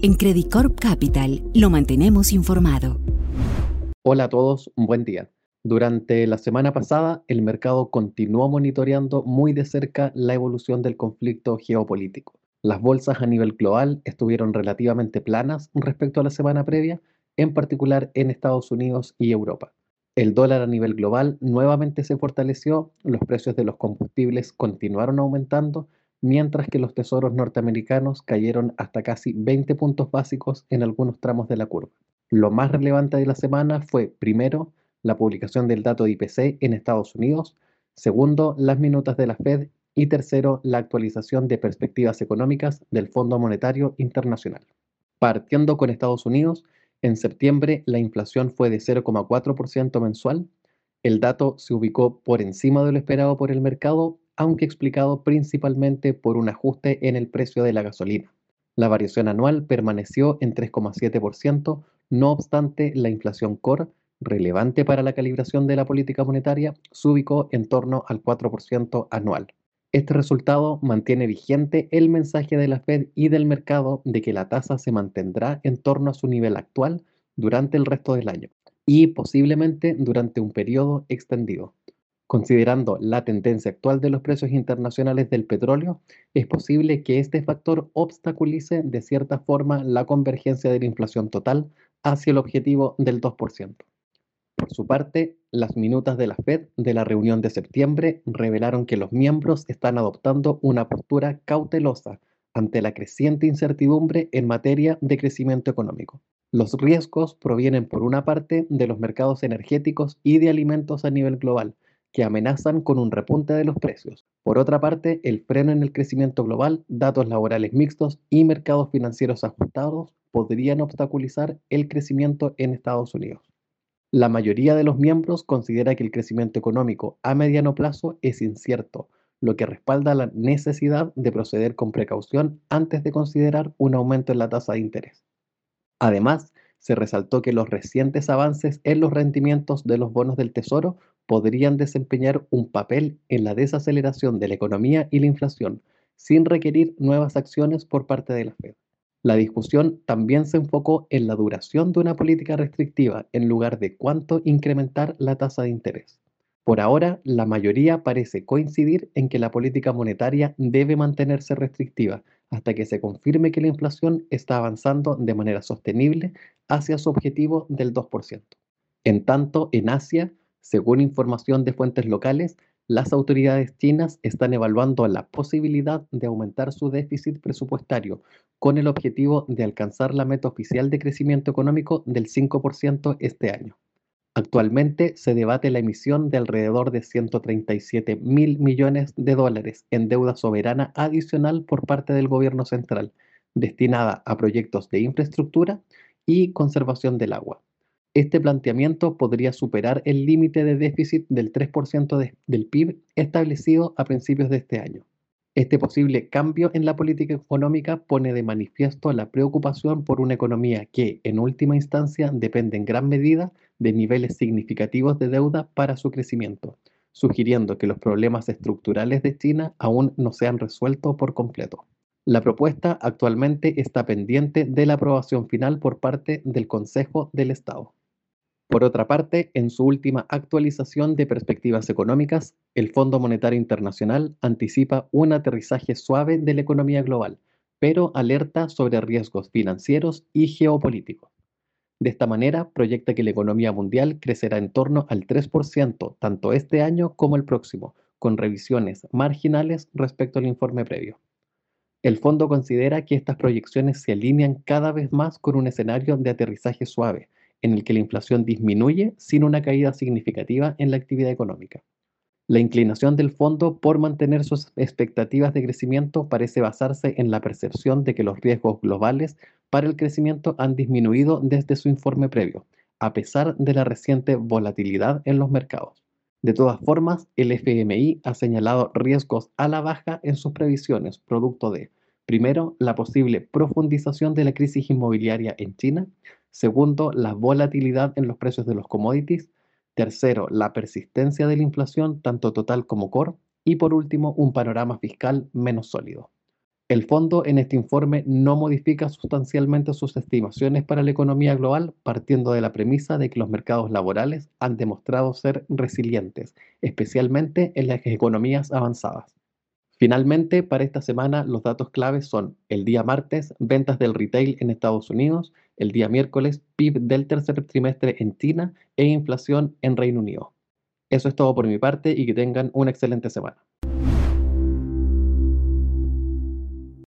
En Credit Corp Capital lo mantenemos informado. Hola a todos, un buen día. Durante la semana pasada, el mercado continuó monitoreando muy de cerca la evolución del conflicto geopolítico. Las bolsas a nivel global estuvieron relativamente planas respecto a la semana previa, en particular en Estados Unidos y Europa. El dólar a nivel global nuevamente se fortaleció, los precios de los combustibles continuaron aumentando, mientras que los tesoros norteamericanos cayeron hasta casi 20 puntos básicos en algunos tramos de la curva. Lo más relevante de la semana fue, primero, la publicación del dato de IPC en Estados Unidos, segundo, las minutas de la Fed y tercero, la actualización de perspectivas económicas del Fondo Monetario Internacional. Partiendo con Estados Unidos, en septiembre, la inflación fue de 0,4% mensual. El dato se ubicó por encima de lo esperado por el mercado, aunque explicado principalmente por un ajuste en el precio de la gasolina. La variación anual permaneció en 3,7%, no obstante, la inflación core, relevante para la calibración de la política monetaria, se ubicó en torno al 4% anual. Este resultado mantiene vigente el mensaje de la Fed y del mercado de que la tasa se mantendrá en torno a su nivel actual durante el resto del año y posiblemente durante un periodo extendido. Considerando la tendencia actual de los precios internacionales del petróleo, es posible que este factor obstaculice de cierta forma la convergencia de la inflación total hacia el objetivo del 2%. Por su parte, las minutas de la Fed de la reunión de septiembre revelaron que los miembros están adoptando una postura cautelosa ante la creciente incertidumbre en materia de crecimiento económico. Los riesgos provienen por una parte de los mercados energéticos y de alimentos a nivel global, que amenazan con un repunte de los precios. Por otra parte, el freno en el crecimiento global, datos laborales mixtos y mercados financieros ajustados podrían obstaculizar el crecimiento en Estados Unidos. La mayoría de los miembros considera que el crecimiento económico a mediano plazo es incierto, lo que respalda la necesidad de proceder con precaución antes de considerar un aumento en la tasa de interés. Además, se resaltó que los recientes avances en los rendimientos de los bonos del Tesoro podrían desempeñar un papel en la desaceleración de la economía y la inflación, sin requerir nuevas acciones por parte de la Fed. La discusión también se enfocó en la duración de una política restrictiva en lugar de cuánto incrementar la tasa de interés. Por ahora, la mayoría parece coincidir en que la política monetaria debe mantenerse restrictiva hasta que se confirme que la inflación está avanzando de manera sostenible hacia su objetivo del 2%. En tanto, en Asia, según información de fuentes locales, las autoridades chinas están evaluando la posibilidad de aumentar su déficit presupuestario con el objetivo de alcanzar la meta oficial de crecimiento económico del 5% este año. Actualmente se debate la emisión de alrededor de 137 mil millones de dólares en deuda soberana adicional por parte del gobierno central, destinada a proyectos de infraestructura y conservación del agua. Este planteamiento podría superar el límite de déficit del 3% del PIB establecido a principios de este año. Este posible cambio en la política económica pone de manifiesto la preocupación por una economía que, en última instancia, depende en gran medida de niveles significativos de deuda para su crecimiento, sugiriendo que los problemas estructurales de China aún no se han resuelto por completo. La propuesta actualmente está pendiente de la aprobación final por parte del Consejo del Estado. Por otra parte, en su última actualización de perspectivas económicas, el Fondo Monetario Internacional anticipa un aterrizaje suave de la economía global, pero alerta sobre riesgos financieros y geopolíticos. De esta manera, proyecta que la economía mundial crecerá en torno al 3% tanto este año como el próximo, con revisiones marginales respecto al informe previo. El fondo considera que estas proyecciones se alinean cada vez más con un escenario de aterrizaje suave, en el que la inflación disminuye sin una caída significativa en la actividad económica. La inclinación del fondo por mantener sus expectativas de crecimiento parece basarse en la percepción de que los riesgos globales para el crecimiento han disminuido desde su informe previo, a pesar de la reciente volatilidad en los mercados. De todas formas, el FMI ha señalado riesgos a la baja en sus previsiones, producto de, primero, la posible profundización de la crisis inmobiliaria en China, Segundo, la volatilidad en los precios de los commodities. Tercero, la persistencia de la inflación, tanto total como core. Y por último, un panorama fiscal menos sólido. El fondo en este informe no modifica sustancialmente sus estimaciones para la economía global, partiendo de la premisa de que los mercados laborales han demostrado ser resilientes, especialmente en las economías avanzadas. Finalmente, para esta semana los datos claves son el día martes, ventas del retail en Estados Unidos, el día miércoles, PIB del tercer trimestre en China e inflación en Reino Unido. Eso es todo por mi parte y que tengan una excelente semana.